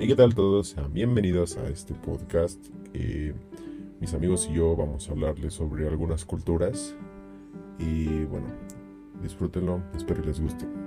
¿Y qué tal todos? sean Bienvenidos a este podcast. Eh, mis amigos y yo vamos a hablarles sobre algunas culturas. Y bueno, disfrútenlo, espero que les guste.